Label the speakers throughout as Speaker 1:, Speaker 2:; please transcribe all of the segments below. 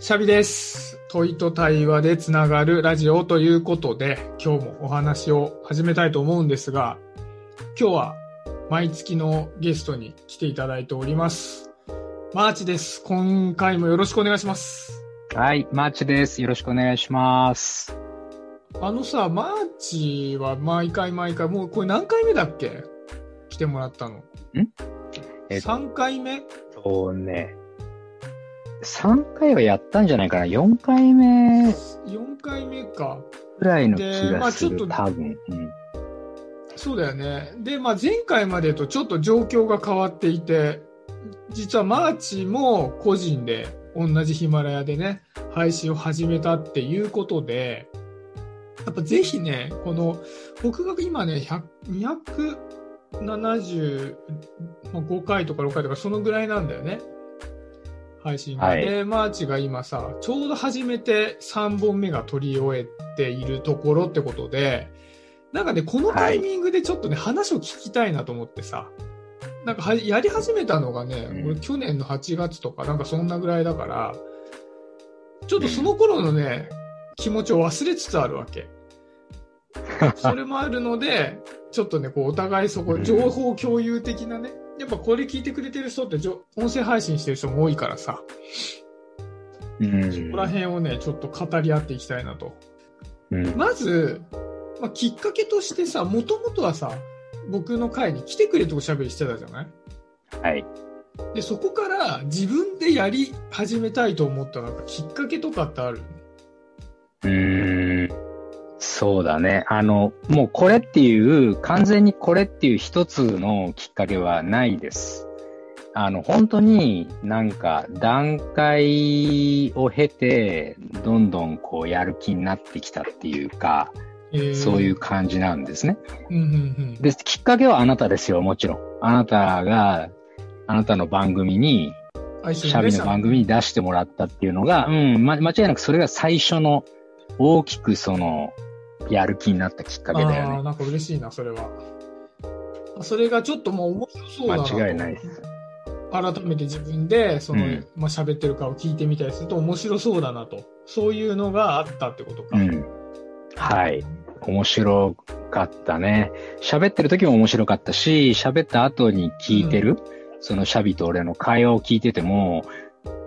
Speaker 1: シャビです。問いと対話でつながるラジオということで、今日もお話を始めたいと思うんですが、今日は毎月のゲストに来ていただいております。マーチです。今回もよろしくお願いします。
Speaker 2: はい、マーチです。よろしくお願いします。
Speaker 1: あのさ、マーチは毎回毎回、もうこれ何回目だっけ？来てもらったの。
Speaker 2: え
Speaker 1: ?3 回目？
Speaker 2: そうね。3回はやったんじゃないかな ?4 回目
Speaker 1: ?4 回目か。
Speaker 2: ぐらいの気
Speaker 1: でま
Speaker 2: がする、
Speaker 1: あちょっと
Speaker 2: 多分。うん。
Speaker 1: そうだよね。で、まあ、前回までとちょっと状況が変わっていて、実はマーチも個人で同じヒマラヤでね、配信を始めたっていうことで、やっぱぜひね、この、僕が今ね、100 275回とか6回とかそのぐらいなんだよね。配信が。
Speaker 2: はい。
Speaker 1: で、マーチが今さ、ちょうど初めて3本目が取り終えているところってことで、なんかね、このタイミングでちょっとね、話を聞きたいなと思ってさ、なんかはやり始めたのがね、
Speaker 2: うん。
Speaker 1: 俺去年の8月とか、なんかそんなぐらいだから、ちょっとその頃のね、気持ちを忘れつつあるわけ。それもあるので、ちょっとね、こう、お互いそこ、
Speaker 2: うん。
Speaker 1: 情報共有的なね、やっぱこれ聞いてくれてる人ってじょ、音声配信してる人も多いからさ、
Speaker 2: うん
Speaker 1: そこら辺をね、ちょっと語り合っていきたいなと。
Speaker 2: うん
Speaker 1: まず、まあ、きっかけとしてさ、もともとはさ、僕の会に来てくれとおしゃべりしてたじゃない？
Speaker 2: はい。
Speaker 1: で、そこから自分でやり始めたいと思ったなんかきっかけとかってある？
Speaker 2: うーん。そうだね。あの、もうこれっていう、完全にこれっていう一つのきっかけはないです。あの、本当になんか段階を経て、どんどんこうやる気になってきたっていうか、
Speaker 1: えー
Speaker 2: そういう感じなんですね。
Speaker 1: うんうんうん。
Speaker 2: で、きっかけはあなたですよ、もちろん。あなたが、あなたの番組に、シャビの番組に出してもらったっていうのが、うん、ま、間違いなくそれが最初の大きくその、やる気になったきっかけだよね。
Speaker 1: なんか嬉しいな、それは。あそれがちょっともう面白そうだなと。
Speaker 2: 間違いないです。
Speaker 1: 改めて自分で、その、
Speaker 2: うん
Speaker 1: まあ、喋ってるかを聞いてみたりすると面白そうだなと。そういうのがあったってことか。
Speaker 2: うん。はい。面白かったね。喋ってる時も面白かったし、喋った後に聞いてる、そのシャビと俺の会話を聞いてても、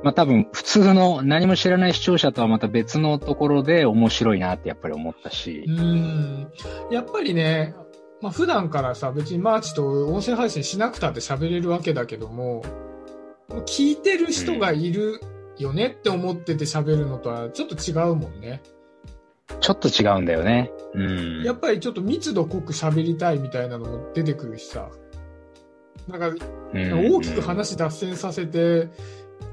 Speaker 2: まあ多分普通の何も知らない視聴者とはまた別のところで面白いなってやっぱり思ったし
Speaker 1: う。ん。やっぱりね、まあ、普段からさ、別にマーチと音声配信しなくたって喋れるわけだけども、聞いてる人がいるよねって思ってて喋るのとはちょっと違うもんね。
Speaker 2: ちょっと違うんだよね。うん。
Speaker 1: やっぱりちょっと密度濃く喋りたいみたいなのも出てくるしさ。なんか
Speaker 2: うん
Speaker 1: 大きく話脱線させて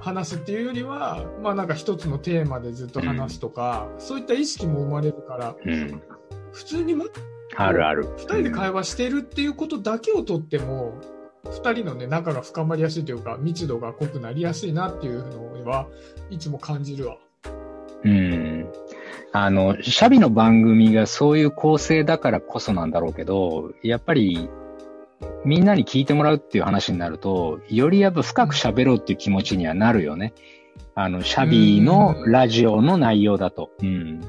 Speaker 1: 話すっていうよりは、まあなんか一つのテーマでずっと話すとか、そういった意識も生まれるから、
Speaker 2: うん。
Speaker 1: 普通にも
Speaker 2: あるある。
Speaker 1: 二人で会話してるっていうことだけをとっても、二人のね、仲が深まりやすいというか、密度が濃くなりやすいなっていうのはいつも感じるわ。
Speaker 2: うん。あの、シャビの番組がそういう構成だからこそなんだろうけど、やっぱり、みんなに聞いてもらうっていう話になると、よりやっぱ深く喋ろうっていう気持ちにはなるよね。あの、シャビのラジオの内容だと。うん。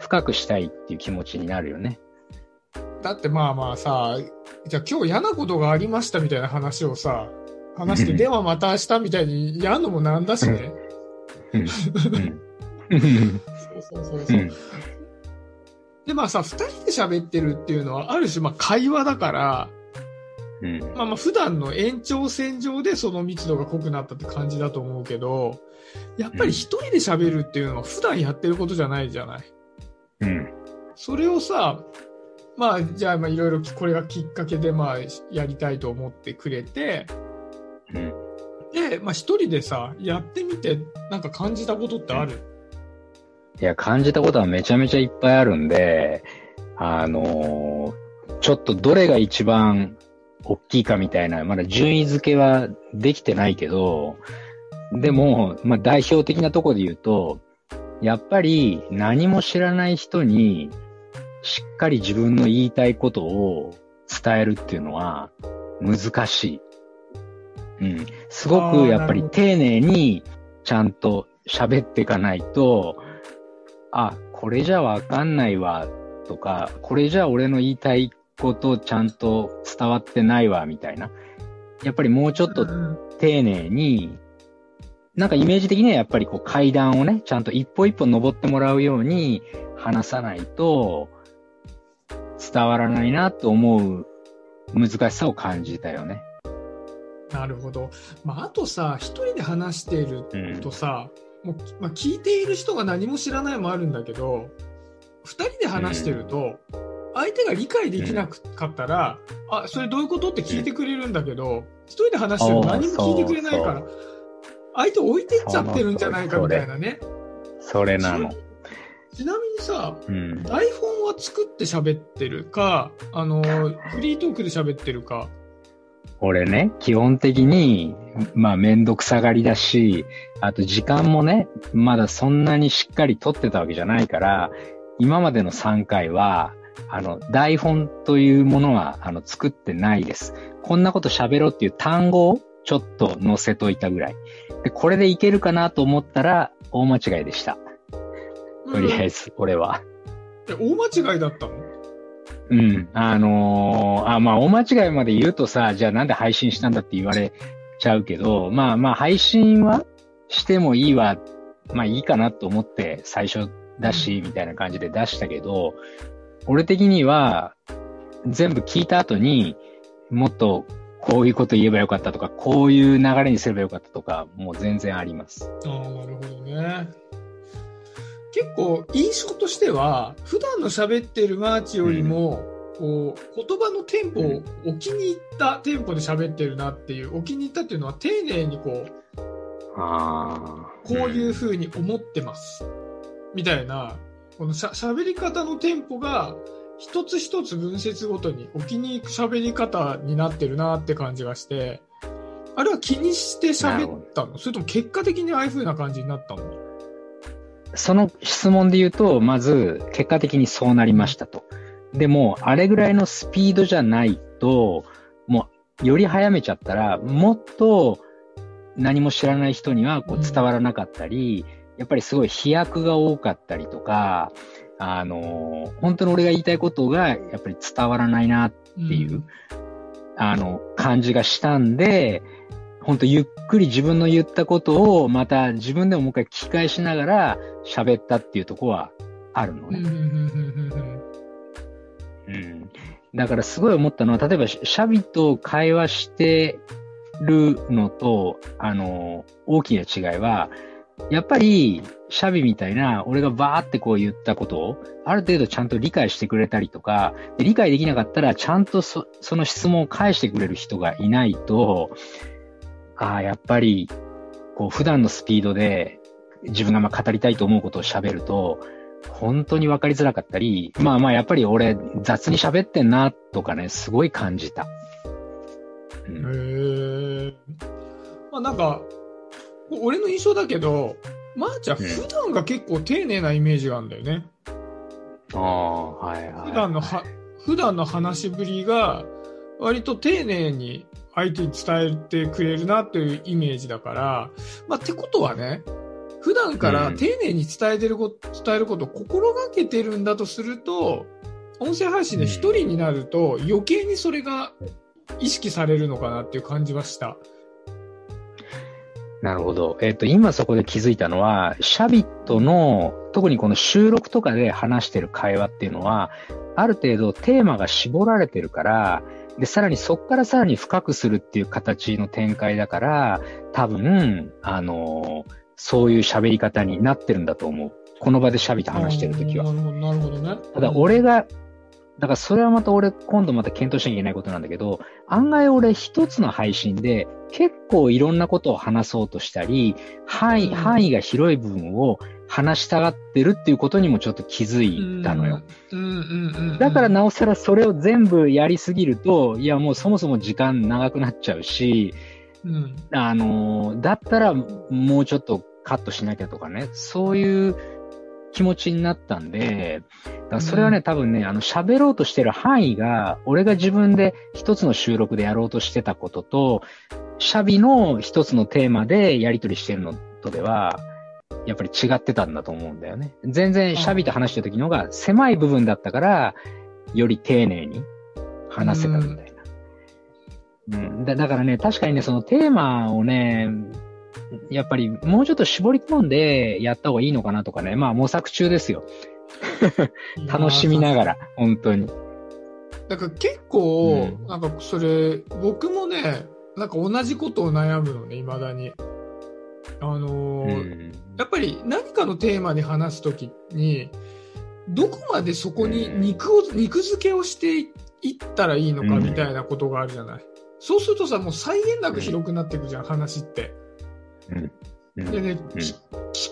Speaker 2: 深くしたいっていう気持ちになるよね。
Speaker 1: だってまあまあさ、じゃあ今日嫌なことがありましたみたいな話をさ、話して、
Speaker 2: うん
Speaker 1: ではまた明日みたいにやるのもなんだしね。そうそうそうそうう。
Speaker 2: ん。
Speaker 1: でまあさ、二人で喋ってるっていうのは、ある種まあ会話だから、
Speaker 2: うん。
Speaker 1: まあまあ普段の延長線上でその密度が濃くなったって感じだと思うけど、やっぱり一人で喋るっていうのは普段やってることじゃないじゃない？
Speaker 2: うん。
Speaker 1: それをさ、まあじゃあまあいろいろこれがきっかけでまあやりたいと思ってくれて、
Speaker 2: うん。
Speaker 1: で、まあ一人でさ、やってみてなんか感じたことってある、
Speaker 2: いや、感じたことはめちゃめちゃいっぱいあるんで、あのーちょっとどれが一番大きいかみたいな、まだ順位付けはできてないけど、でも、まあ代表的なところで言うと、やっぱり何も知らない人にしっかり自分の言いたいことを伝えるっていうのは難しい。うん。すごくやっぱり丁寧にちゃんと喋っていかないと、あ、これじゃわかんないわ、とか、これじゃ俺の言いたいことちゃんと伝わってないわ、みたいな。やっぱりもうちょっと
Speaker 1: うん
Speaker 2: 丁寧に、なんかイメージ的にはやっぱりこう階段をね、ちゃんと一歩一歩登ってもらうように話さないと伝わらないなと思う難しさを感じたよね。
Speaker 1: なるほど。まあ、あとさ、一人で話している
Speaker 2: うん。
Speaker 1: とさ、もうまあ、聞いている人が何も知らないもあるんだけど、二人で話してると、相手が理解できなかったら、あ、それどういうことって聞いてくれるんだけど、一人で話してると何も聞いてくれないから相手置いてっちゃってるんじゃないかみたいなね。
Speaker 2: それなの。
Speaker 1: ちなみにさ、
Speaker 2: うん。
Speaker 1: 台本は作って喋ってるか、あの、フリートークで喋ってるか。
Speaker 2: 俺ね、基本的に、まあめんどくさがりだし、あと時間もね、まだそんなにしっかり取ってたわけじゃないから、今までの3回は、あの、台本というものは、あの、作ってないです。こんなこと喋ろうっていう単語をちょっと載せといたぐらい。で、これでいけるかなと思ったら、大間違いでした。とりあえず、俺は。
Speaker 1: え大間違いだったの？
Speaker 2: うん。あのーあ、まあ、大間違いまで言うとさ、じゃあなんで配信したんだって言われちゃうけど、まあまあ、配信はしてもいいわ、まあいいかなと思って最初だし、みたいな感じで出したけど、俺的には、全部聞いた後に、もっとこういうこと言えばよかったとか、こういう流れにすればよかったとか、もう全然あります。
Speaker 1: ああ、なるほどね。結構、印象としては、普段の喋ってるマーチよりも、こう、言葉のテンポをお気に入ったテンポで喋ってるなっていう、お気に入ったっていうのは丁寧にこう、
Speaker 2: ああ。
Speaker 1: こういう風に思ってます。みたいな、このしゃ喋り方のテンポが、一つ一つ分節ごとにお気に入り喋り方になってるなって感じがして、あれは気にして喋ったの？それとも結果的にああいう風な感じになったの？
Speaker 2: その質問で言うと、まず、結果的にそうなりましたと。でも、あれぐらいのスピードじゃないと、もう、より早めちゃったら、もっと何も知らない人にはこう
Speaker 1: うん。
Speaker 2: 伝わらなかったり、やっぱりすごい飛躍が多かったりとか、あの、本当に俺が言いたいことが、やっぱり伝わらないなっていう、あの、感じがしたんで、本当ゆっくり自分の言ったことをまた自分でももう一回聞き返しながら喋ったっていうところはあるの
Speaker 1: うん。うん、
Speaker 2: ね。
Speaker 1: うん、うん、うん、
Speaker 2: うん。だからすごい思ったのは、例えばシャビと会話してるのと、あの、大きな違いは、やっぱり、シャビみたいな、俺がバーってこう言ったことを、ある程度ちゃんと理解してくれたりとか、で理解できなかったら、ちゃんとそその質問を返してくれる人がいないと、ああ、やっぱり、こう、普段のスピードで、自分がまあ語りたいと思うことを喋ると、本当に分かりづらかったり、まあまあやっぱり俺雑に喋ってんなとかね、すごい感じた。う。
Speaker 1: ん、へえ。まあなんか、俺の印象だけど、まー、ちゃん
Speaker 2: うん
Speaker 1: 普段が結構丁寧なイメージがあるんだよね。
Speaker 2: ああ、はいはい。
Speaker 1: 普段のは、普段の話しぶりが、割と丁寧に相手に伝えてくれるなっていうイメージだから、まあ、ってことはね、普段から
Speaker 2: うん
Speaker 1: 丁寧に伝えてること、伝えることを心がけてるんだとすると、音声配信で一人になると余計にそれが意識されるのかなっていう感じはした。
Speaker 2: なるほど。えっ、と、今そこで気づいたのは、シャビットの、特にこの収録とかで話してる会話っていうのは、ある程度テーマが絞られてるから、で、さらにそこからさらに深くするっていう形の展開だから、多分、あのそういう喋り方になってるんだと思う。この場でシャビと話してるときは
Speaker 1: あ。ーなるほど、なるほどね。
Speaker 2: ただ俺が、だからそれはまた俺今度また検討しなきゃいけないことなんだけど、案外俺一つの配信で結構いろんなことを話そうとしたり、範囲、
Speaker 1: うん
Speaker 2: 範囲が広い部分を話したがってるっていうことにもちょっと気づいたのよ。だからなおさらそれを全部やりすぎると、いやもうそもそも時間長くなっちゃうし、
Speaker 1: うん。
Speaker 2: あのーだったらもうちょっとカットしなきゃとかね、そういう気持ちになったんで、それはね、
Speaker 1: うん
Speaker 2: 多分ね、あの喋ろうとしてる範囲が、俺が自分で一つの収録でやろうとしてたことと、シャビの一つのテーマでやり取りしてるのとでは、やっぱり違ってたんだと思うんだよね。全然シャビと話してる時の方が狭い部分だったから、より丁寧に話せたみたいな。うん、だだからね、確かにね、そのテーマをね、やっぱりもうちょっと絞り込んでやった方がいいのかなとかね、まあ模索中ですよ。楽しみながら、本当に。
Speaker 1: だから結構、
Speaker 2: うん
Speaker 1: なんかそれ、僕もね、なんか同じことを悩むのね、未だに。あの
Speaker 2: う
Speaker 1: ー
Speaker 2: ん
Speaker 1: やっぱり何かのテーマで話すときに、どこまでそこに肉を、肉付けをしていったらいいのかみたいなことがあるじゃない。そうするとさ、もう際限なく広くなっていくじゃん、話って。
Speaker 2: うん
Speaker 1: でね、聞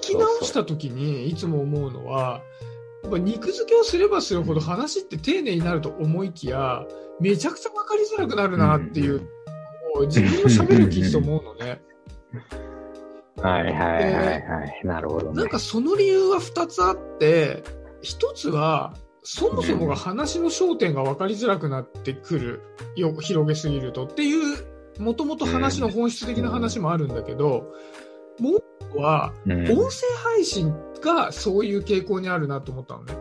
Speaker 1: き直したときにいつも思うのは、やっぱ肉付けをすればするほど話って丁寧になると思いきや、めちゃくちゃ分かりづらくなるなっていう、もう自分の喋る気と思うのね。
Speaker 2: はいはいはいはい。なるほどね。
Speaker 1: なんかその理由は2つあって、1つは、そもそもが話の焦点が分かりづらくなってくるよ、広げすぎるとっていう、もともと話の本質的な話もあるんだけど、もう一個は、
Speaker 2: うん
Speaker 1: 音声配信がそういう傾向にあるなと思ったのね。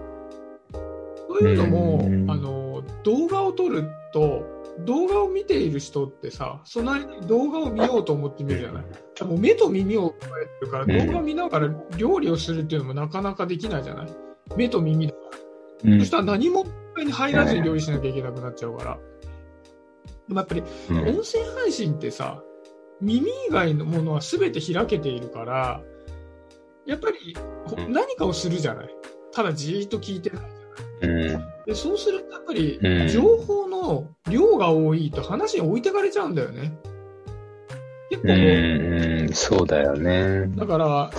Speaker 1: というのも、
Speaker 2: うん
Speaker 1: あの動画を撮ると動画を見ている人ってさその間に動画を見ようと思って見るじゃない。でも目と耳を加えてるから
Speaker 2: うん
Speaker 1: 動画見ながら料理をするっていうのもなかなかできないじゃない。目と耳だから。
Speaker 2: うん
Speaker 1: そしたら何もに入らずに料理しなきゃいけなくなっちゃうから。でもやっぱり
Speaker 2: うん
Speaker 1: 音声配信ってさ、耳以外のものは全て開けているから、やっぱりほ
Speaker 2: うん
Speaker 1: 何かをするじゃない。ただじーっと聞いてないじゃない。
Speaker 2: うん
Speaker 1: でそうするとやっぱり
Speaker 2: うん
Speaker 1: 情報の量が多いと話に置いてかれちゃうんだよね。結構、
Speaker 2: うん、うん、そうだよね。
Speaker 1: だから、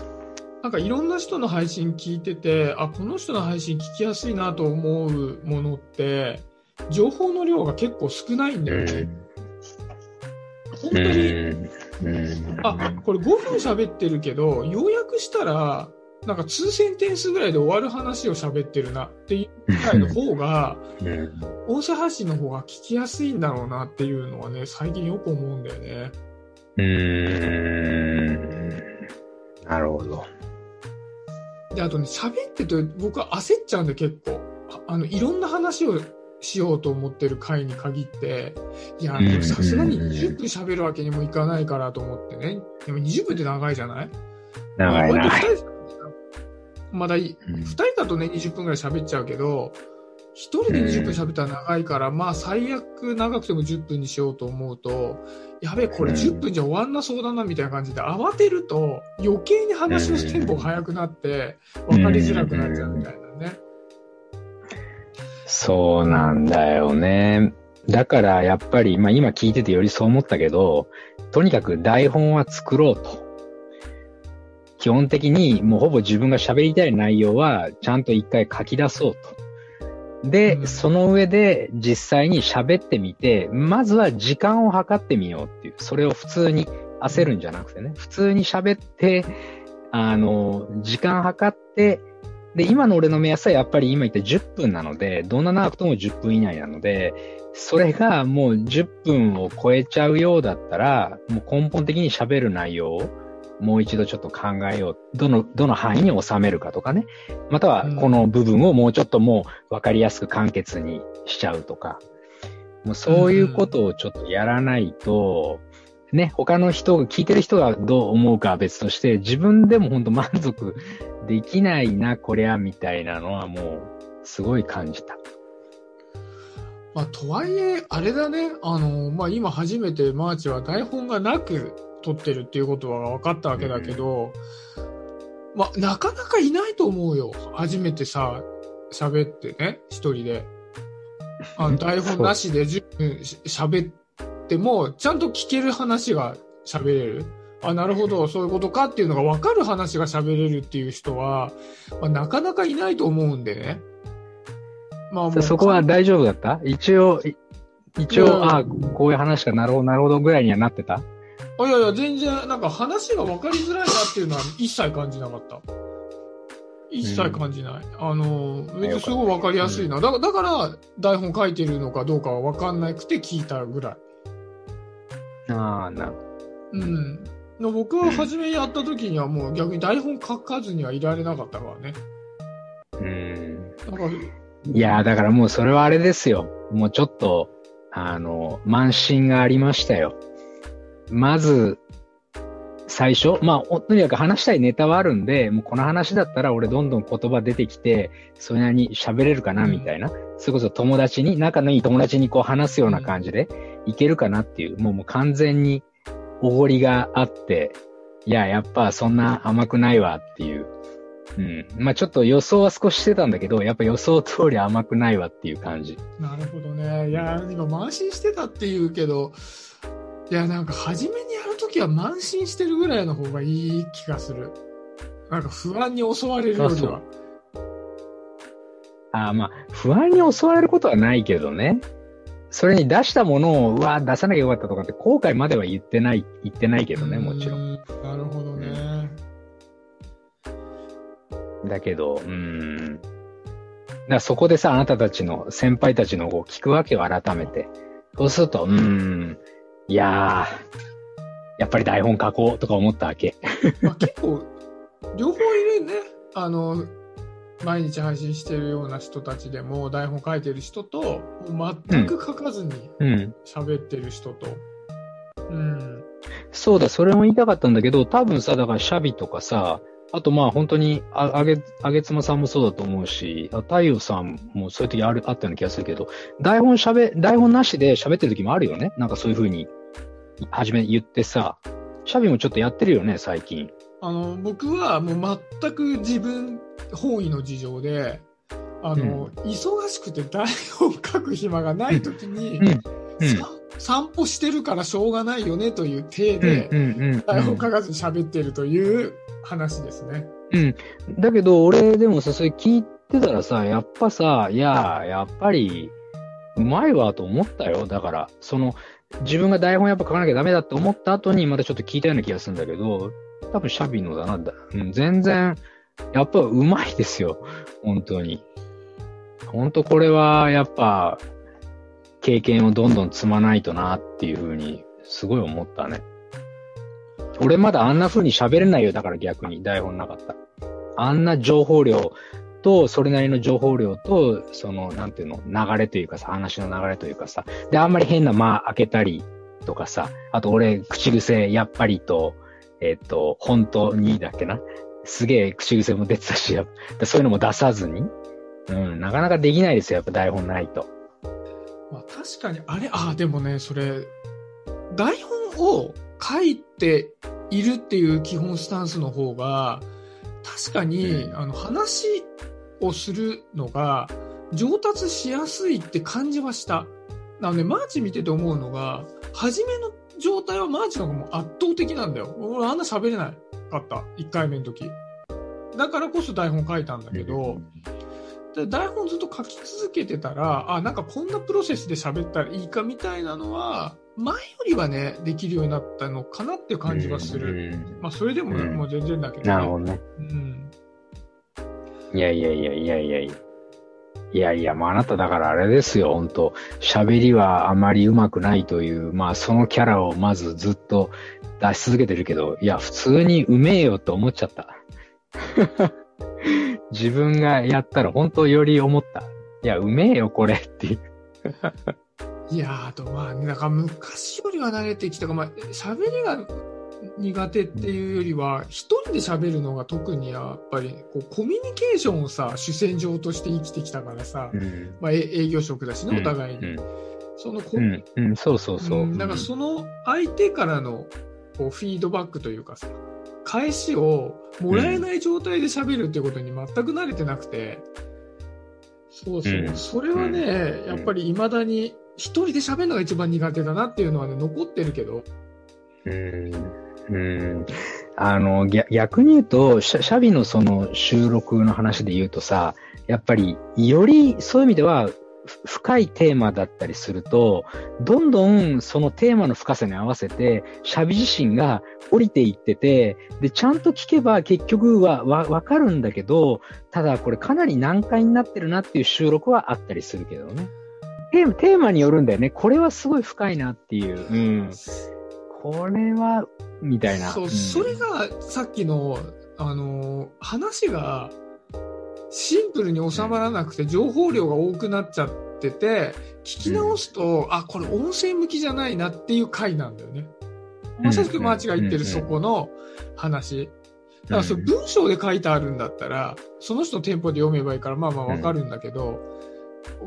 Speaker 1: なんかいろんな人の配信聞いてて、あ、この人の配信聞きやすいなと思うものって、情報の量が結構少ないんだよね。本当に、
Speaker 2: うん、
Speaker 1: あ、これ5分喋ってるけど、要約したら、なんか通センテンスぐらいで終わる話を喋ってるなっていうぐらいの方が、
Speaker 2: うん、
Speaker 1: 音声発信の方が聞きやすいんだろうなっていうのはね、最近よく思うんだよね。
Speaker 2: うん、なるほど。
Speaker 1: で、あとね、喋ってると僕は焦っちゃうんで結構。ああの、いろんな話をしようと思ってる回に限って、いや、さすがに20分喋るわけにもいかないからと思ってね。でも20分って長いじゃない？
Speaker 2: 長いな。
Speaker 1: まだいい、
Speaker 2: うん。
Speaker 1: 2人だとね、20分ぐらい喋っちゃうけど、1人で20分喋ったら長いから、まあ最悪長くても10分にしようと思うと、やべえ、これ
Speaker 2: うん。
Speaker 1: 10分じゃ終わんなそうだなみたいな感じで慌てると余計に話のテンポが速くなって分かりづらくなっちゃうみたいなね。
Speaker 2: そうなんだよね。だからやっぱり、まあ今聞いててよりそう思ったけど、とにかく台本は作ろうと。基本的にもうほぼ自分が喋りたい内容はちゃんと一回書き出そうと。で、
Speaker 1: うん
Speaker 2: その上で実際に喋ってみて、まずは時間を計ってみようっていう。それを普通に焦るんじゃなくてね、普通に喋って、あの、時間計って、で、今の俺の目安はやっぱり今言った10分なので、どんな長くとも10分以内なので、それがもう10分を超えちゃうようだったら、もう根本的に喋る内容をもう一度ちょっと考えよう。どの、どの範囲に収めるかとかね。または
Speaker 1: うん
Speaker 2: この部分をもうちょっともう分かりやすく簡潔にしちゃうとか。もうそういうことをちょっとやらないと、ね、他の人が、聞いてる人がどう思うかは別として、自分でも本当満足できないな、こりゃ、みたいなのはもう、すごい感じた。
Speaker 1: まあ、とはいえ、あれだね、あの、まあ今初めてマーチは台本がなく撮ってるっていうことは分かったわけだけど、まあなかなかいないと思うよ。初めてさ、喋ってね、一人で。あの 台本なしで10分し喋っても、ちゃんと聞ける話が喋れる。あ、なるほど、そういうことかっていうのが分かる話が喋れるっていう人は、まあ、なかなかいないと思うんでね。まあ
Speaker 2: そこは大丈夫だった？一応、い一
Speaker 1: うん
Speaker 2: 応、ああ、こういう話かなるほど、なるほどぐらいにはなってた？
Speaker 1: あいやいや、全然、なんか話が分かりづらいなっていうのは一切感じなかった。一切感じない。あの、別にすごい分かりやすいな。だから、だから台本書いてるのかどうかは分かんなくて聞いたぐらい。
Speaker 2: ああ、なるほ
Speaker 1: うん。の僕は初めやった時にはもう逆に台本書かずにはいられなかったからね。
Speaker 2: うん。
Speaker 1: だから
Speaker 2: いやー、だからもうそれはあれですよ。もうちょっと、あの、慢心がありましたよ。まず、最初、まあ、おとにかく話したいネタはあるんで、もうこの話だったら俺どんどん言葉出てきて、それなりに喋れるかな、
Speaker 1: うん
Speaker 2: みたいな。それこそ友達に、仲のいい友達にこう話すような感じでいけるかなっていう、もうもう完全におごりがあって、いや、やっぱそんな甘くないわっていう。うん。まあちょっと予想は少ししてたんだけど、やっぱ予想通り甘くないわっていう感じ。
Speaker 1: なるほどね。いや、今、慢心してたって言うけど、いや、なんか、初めにやるときは慢心してるぐらいの方がいい気がする。なんか、不安に襲われるよりは。
Speaker 2: ああ、まあ、不安に襲われることはないけどね。それに出したものを、うわ、出さなきゃよかったとかって後悔までは言ってない、言ってないけどね、もちろん。
Speaker 1: ん。なるほどね。
Speaker 2: だけど、うーん。だそこでさ、あなたたちの、先輩たちのこう聞くわけよ、改めて。そうすると、うーん、いやー、やっぱり台本書こうとか思ったわけ。
Speaker 1: まあ、結構、両方いるね。あの、毎日配信してるような人たちでも、台本書いてる人と、全く書かずに
Speaker 2: うん。
Speaker 1: 喋ってる人と。うん。
Speaker 2: そうだ、それも言いたかったんだけど、多分さ、だからシャビとかさ、あとまあ本当に、あ、あげ、あげつまさんもそうだと思うし、あ太陽さんもそういう時ある、あったような気がするけど、台本喋、台本なしで喋ってる時もあるよね。なんかそういう風に、初め言ってさ、シャビもちょっとやってるよね、最近。
Speaker 1: あの、僕はもう全く自分本位の事情で、あの、忙しくて台本書く暇がない時に、
Speaker 2: うん。
Speaker 1: 散歩してるからしょうがないよねという体
Speaker 2: うん
Speaker 1: で、
Speaker 2: うんうん
Speaker 1: 台本書かずに喋ってるという話ですね。
Speaker 2: うん。だけど、俺でもさ、それ聞いてたらさ、やっぱさ、いや、やっぱり、うまいわと思ったよ。だから、その、自分が台本やっぱ書かなきゃダメだって思った後に、またちょっと聞いたような気がするんだけど、多分シャビのだな。だうん、全然、やっぱうまいですよ。本当に。本当これは、やっぱ、経験をどんどん積まないとなっていうふうに、すごい思ったね。俺まだあんな風に喋れないよ。だから逆に台本なかった。あんな情報量と、それなりの情報量と、その、なんていうの、流れというかさ、話の流れというかさ。で、あんまり変な間開けたりとかさ。あと俺、口癖、やっぱりと、えっ、と、本当にだっけな。すげえ口癖も出てたし、やっぱそういうのも出さずに。うん、なかなかできないですよ。やっぱ台本ないと。
Speaker 1: まあ、確かに、あれ、あ、でもね、それ、台本を書いているっていう基本スタンスの方が、確かに、
Speaker 2: うん
Speaker 1: あの、話をするのが上達しやすいって感じはした。なので、マーチ見てて思うのが、初めの状態はマーチの方が圧倒的なんだよ。俺あんな喋れないかった。1回目の時。だからこそ台本書いたんだけど、で台本ずっと書き続けてたら、あ、なんかこんなプロセスで喋ったらいいかみたいなのは、前よりはね、できるようになったのかなっていう感じはする。
Speaker 2: る。
Speaker 1: まあ、それでも、
Speaker 2: うん
Speaker 1: もう全然だけど、ね。
Speaker 2: なるほどね。
Speaker 1: うん。
Speaker 2: いやいやいやいやいやいや。いやいや、まああなただからあれですよ、本当喋りはあまり上手くないという、まあそのキャラをまずずっと出し続けてるけど、いや、普通にうめえよって思っちゃった。自分がやったら本当より思った。いや、うめえよ、これっていう。
Speaker 1: いやあとまあ、なんか昔よりは慣れてきたか、まあ、喋りが苦手っていうよりは、一人で喋るのが特にやっぱり、こう、コミュニケーションをさ、主戦場として生きてきたからさ、
Speaker 2: うん。
Speaker 1: まあ、え営業職だしね、お互いに。
Speaker 2: うん。
Speaker 1: そのコ
Speaker 2: うん。うん。そうそうそう。
Speaker 1: うんなんかその相手からのこうフィードバックというかさ、返しをもらえない状態で喋るっていうことに全く慣れてなくて、そうそう、
Speaker 2: うん
Speaker 1: それはね、
Speaker 2: ん
Speaker 1: やっぱり未だに一人で喋るのが一番苦手だなっていうのはね、残ってるけど、
Speaker 2: うん。うん。あの、逆に言うと、シャビのその収録の話で言うとさ、やっぱり、よりそういう意味では、深いテーマだったりすると、どんどんそのテーマの深さに合わせて、シャビ自身が降りていってて、で、ちゃんと聞けば結局はわ、わかるんだけど、ただこれかなり難解になってるなっていう収録はあったりするけどね。テーマ、テーマによるんだよね。これはすごい深いなっていう。うん。これは、みたいな。
Speaker 1: そう、
Speaker 2: ん
Speaker 1: それがさっきの、あのー話がシンプルに収まらなくて情報量が多くなっちゃってて、聞き直すと、あ、これ音声向きじゃないなっていう回なんだよね。まさしくマーチが言ってるそこの話。だからそれ文章で書いてあるんだったら、その人のテンポで読めばいいから、まあまあわかるんだけど、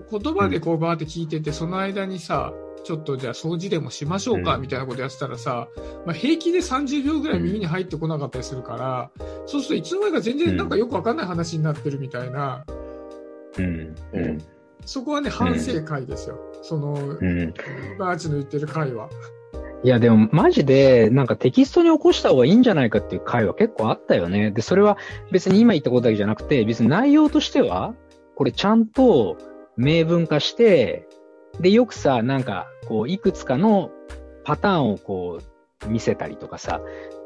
Speaker 1: 言葉でこうバーって聞いてて、その間にさ、ちょっとじゃあ掃除でもしましょうか、
Speaker 2: うん
Speaker 1: みたいなことやってたらさ、まあ、平気で30秒ぐらい耳に入ってこなかったりするから、そうするといつの間にか全然なんかよくわかんない話になってるみたいな、
Speaker 2: うん。うん。
Speaker 1: そこはね、反省会ですよ。その、
Speaker 2: うん。
Speaker 1: バーチの言ってる会は。
Speaker 2: いや、でも、マジで、なんかテキストに起こした方がいいんじゃないかっていう回は結構あったよね。で、それは別に今言ったことだけじゃなくて、別に内容としては、これちゃんと明文化して、で、よくさ、なんか、こう、いくつかのパターンをこう、見せたりとかさ、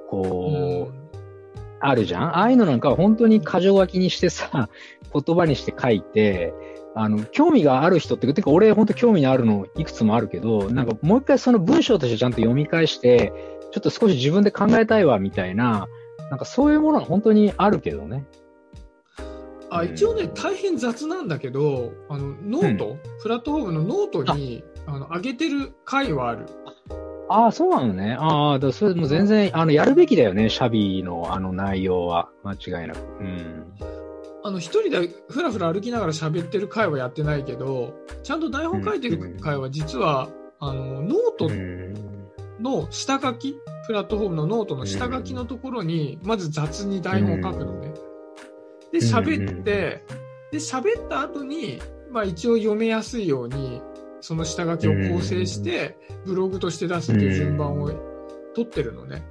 Speaker 2: こう、あるじゃん？ああいうのなんかは本当に箇条書きにしてさ、言葉にして書いて、あの、興味がある人って、てか俺本当興味のあるのいくつもあるけど、なんかもう一回その文章としてちゃんと読み返して、ちょっと少し自分で考えたいわみたいな、なんかそういうものは本当にあるけどね。
Speaker 1: あ一応ね、大変雑なんだけど、あのノート、プラットフォームのノートにあの上げてる回はある。
Speaker 2: ああ、そうなのね。ああ、それもう全然、あの、やるべきだよね、シャビのあの内容は。間違いなく。うん。
Speaker 1: あの一人でふらふら歩きながら喋ってる回はやってないけど、ちゃんと台本書いてる回は実は、あのノート
Speaker 2: うん。
Speaker 1: の下書き、プラットフォームのノートの下書きのところに、まず雑に台本書くのね。で、喋って、で、喋った後に、まあ一応読めやすいように、その下書きを校正して、ブログとして出すっていう順番を取ってるのね。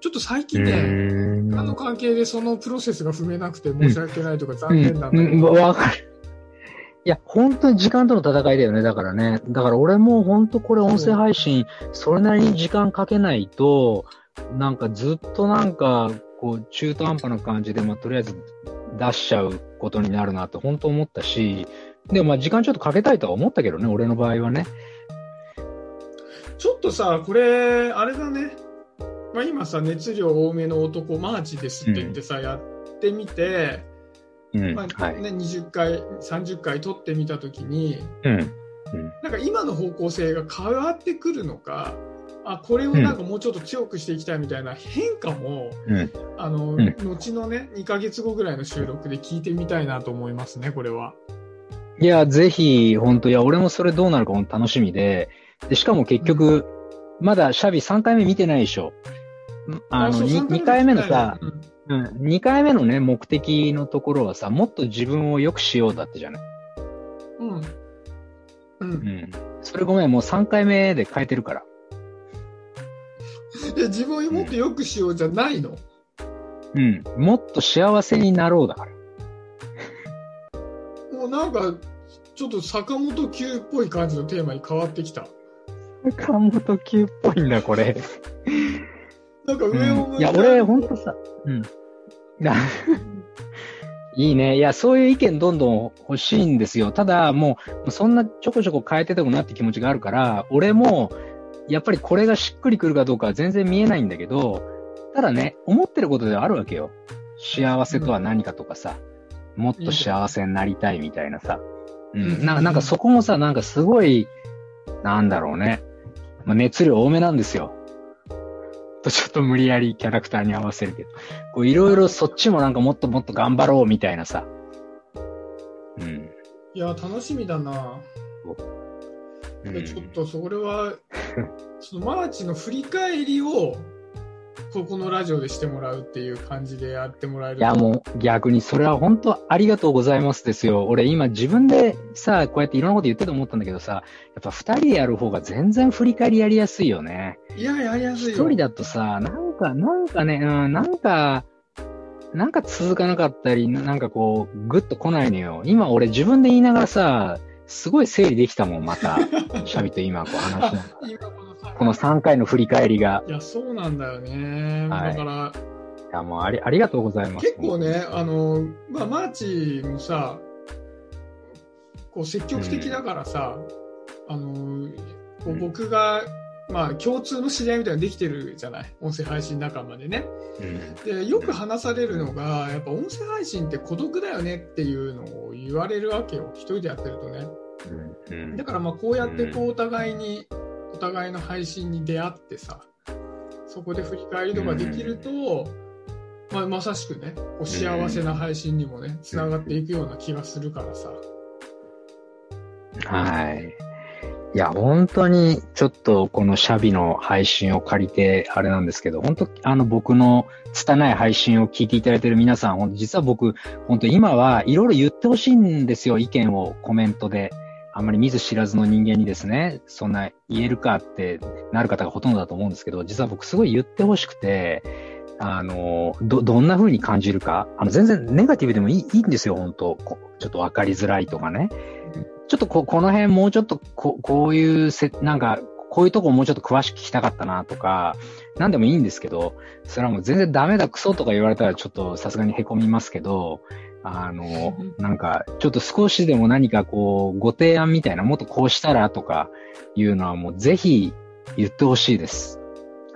Speaker 1: ちょっと最近ね、
Speaker 2: うん
Speaker 1: あの関係でそのプロセスが踏めなくて申し訳ないとか残念なんだけど、
Speaker 2: わかる。いや、本当に時間との戦いだよね。だからね。だから俺も本当これ音声配信、それなりに時間かけないと、なんかずっとなんか、こう、中途半端な感じで、まあ、とりあえず出しちゃうことになるなって本当思ったし、でもまあ時間ちょっとかけたいとは思ったけどね、俺の場合はね。
Speaker 1: ちょっとさ、これ、あれだね。まあ今さ、熱量多めの男マーチですって言ってさ、やってみて、
Speaker 2: うん。
Speaker 1: まあ
Speaker 2: はい。
Speaker 1: ね、20回、30回撮ってみたときに、
Speaker 2: うん。
Speaker 1: なんか今の方向性が変わってくるのか、あ、これをなんかもうちょっと強くしていきたいみたいな変化も、
Speaker 2: うん。
Speaker 1: あの、
Speaker 2: ん
Speaker 1: 後のね、2ヶ月後ぐらいの収録で聞いてみたいなと思いますね、これは。
Speaker 2: いや、ぜひ、本当いや、俺もそれどうなるか本当楽しみで、で、しかも結局、まだシャビ3回目見てないでしょ。あの、
Speaker 1: そう
Speaker 2: 2,
Speaker 1: 3
Speaker 2: 回目のさ、
Speaker 1: うん
Speaker 2: うん、2回目のね、目的のところはさ、もっと自分を良くしようだってじゃない？
Speaker 1: うん。う。
Speaker 2: うんん。それごめん、もう3回目で変えてるから。
Speaker 1: で、自分をもっと良くしようじゃないの、
Speaker 2: うん。もっと幸せになろうだから。
Speaker 1: もうなんか、ちょっと坂本九っぽい感じのテーマに変わってきた。
Speaker 2: 岡本級っぽいんだ、これ。
Speaker 1: なんか上を向いて、
Speaker 2: いや、俺、ほんとさ、うん。な、いいね。いや、そういう意見どんどん欲しいんですよ。ただ、もう、もうそんなちょこちょこ変えててもなって気持ちがあるから、俺も、やっぱりこれがしっくりくるかどうかは全然見えないんだけど、ただね、思ってることではあるわけよ。幸せとは何かとかさ、もっと幸せになりたいみたいなさ。う
Speaker 1: うん
Speaker 2: ん。ななんかそこもさ、なんかすごい、なんだろうね。まあ、熱量多めなんですよ。とちょっと無理やりキャラクターに合わせるけど。こういろいろそっちもなんかもっともっと頑張ろうみたいなさ。うん。
Speaker 1: いや、楽しみだな。
Speaker 2: うん
Speaker 1: でちょっとそれは、そのマーチの振り返りを、ここのラジオでしてもらうっていう感じでやってもらえると。
Speaker 2: いやもう逆にそれは本当ありがとうございますですよ。俺今自分でさ、こうやっていろんなこと言ってて思ったんだけどさ、やっぱ二人でやる方が全然振り返りやりやすいよね。
Speaker 1: いや、やりやすいよ。
Speaker 2: 一人だとさ、なんか、なんかね、うん、なんか、なんか続かなかったり、なんかこう、ぐっと来ないのよ。今俺自分で言いながらさ、すごい整理できたもん、また。シャビと今こう話しながら。
Speaker 1: 今このさ
Speaker 2: この3回の振り返りが。
Speaker 1: いや、そうなんだよね。
Speaker 2: はい
Speaker 1: だから、
Speaker 2: いや、もうあり、ありがとうございます。
Speaker 1: 結構ね、あの、まあ、マーチもさ、こう積極的だからさ、あの、こう僕が、まあ、共通の知り合いみたいなのできてるじゃない？音声配信仲間でね。
Speaker 2: うん。
Speaker 1: で、よく話されるのが、やっぱ音声配信って孤独だよねっていうのを言われるわけよ。一人でやってるとね。
Speaker 2: うん。
Speaker 1: だからまあこうやってこうお互いに、お互いの配信に出会ってさ、そこで振り返りとかできると、まあ、まさしくね、こう幸せな配信にもね、つながっていくような気がするからさ。
Speaker 2: はい。いや、本当に、ちょっとこのシャビの配信を借りて、あれなんですけど、本当、あの、僕の拙い配信を聞いていただいている皆さん、本当実は僕、本当今はいろいろ言ってほしいんですよ、意見をコメントで。あんまり見ず知らずの人間にですね、そんな言えるかってなる方がほとんどだと思うんですけど、実は僕すごい言ってほしくて、あの、ど、どんな風に感じるか。あの、全然ネガティブでもいいいいんですよ、本当ちょっとわかりづらいとかね。ちょっとこ、この辺もうちょっとこ、こういうせ、なんか、こういうとこもうちょっと詳しく聞きたかったなとか、なんでもいいんですけど、それはもう全然ダメだ、クソとか言われたらちょっとさすがに凹みますけど、あの、なんか、ちょっと少しでも何かこう、ご提案みたいな、もっとこうしたらとかいうのはもうぜひ言ってほしいです。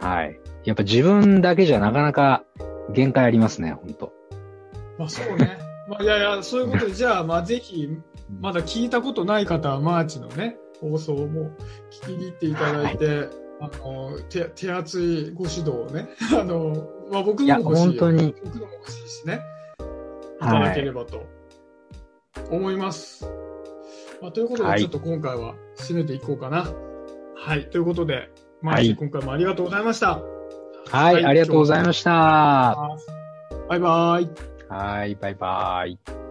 Speaker 2: はい。やっぱ自分だけじゃなかなか限界ありますね、本当
Speaker 1: まあそうね。まあいやいや、そういうことで、じゃあ、まあぜひ、まだ聞いたことない方は、マーチのね、放送も聞きに行っていただいて、あの、手、手厚いご指導をね、あの、まあ僕のも欲しい。僕のも欲しいしね、いただければと思います。まあ、ということで、
Speaker 2: はい
Speaker 1: ちょっと今回は締めていこうかな。はい。ということで、マーチ、
Speaker 2: はい
Speaker 1: 今回もありがとうございました。
Speaker 2: はい、
Speaker 1: はい
Speaker 2: ありがとうございました。
Speaker 1: バイバイ。
Speaker 2: はい、バイバイ。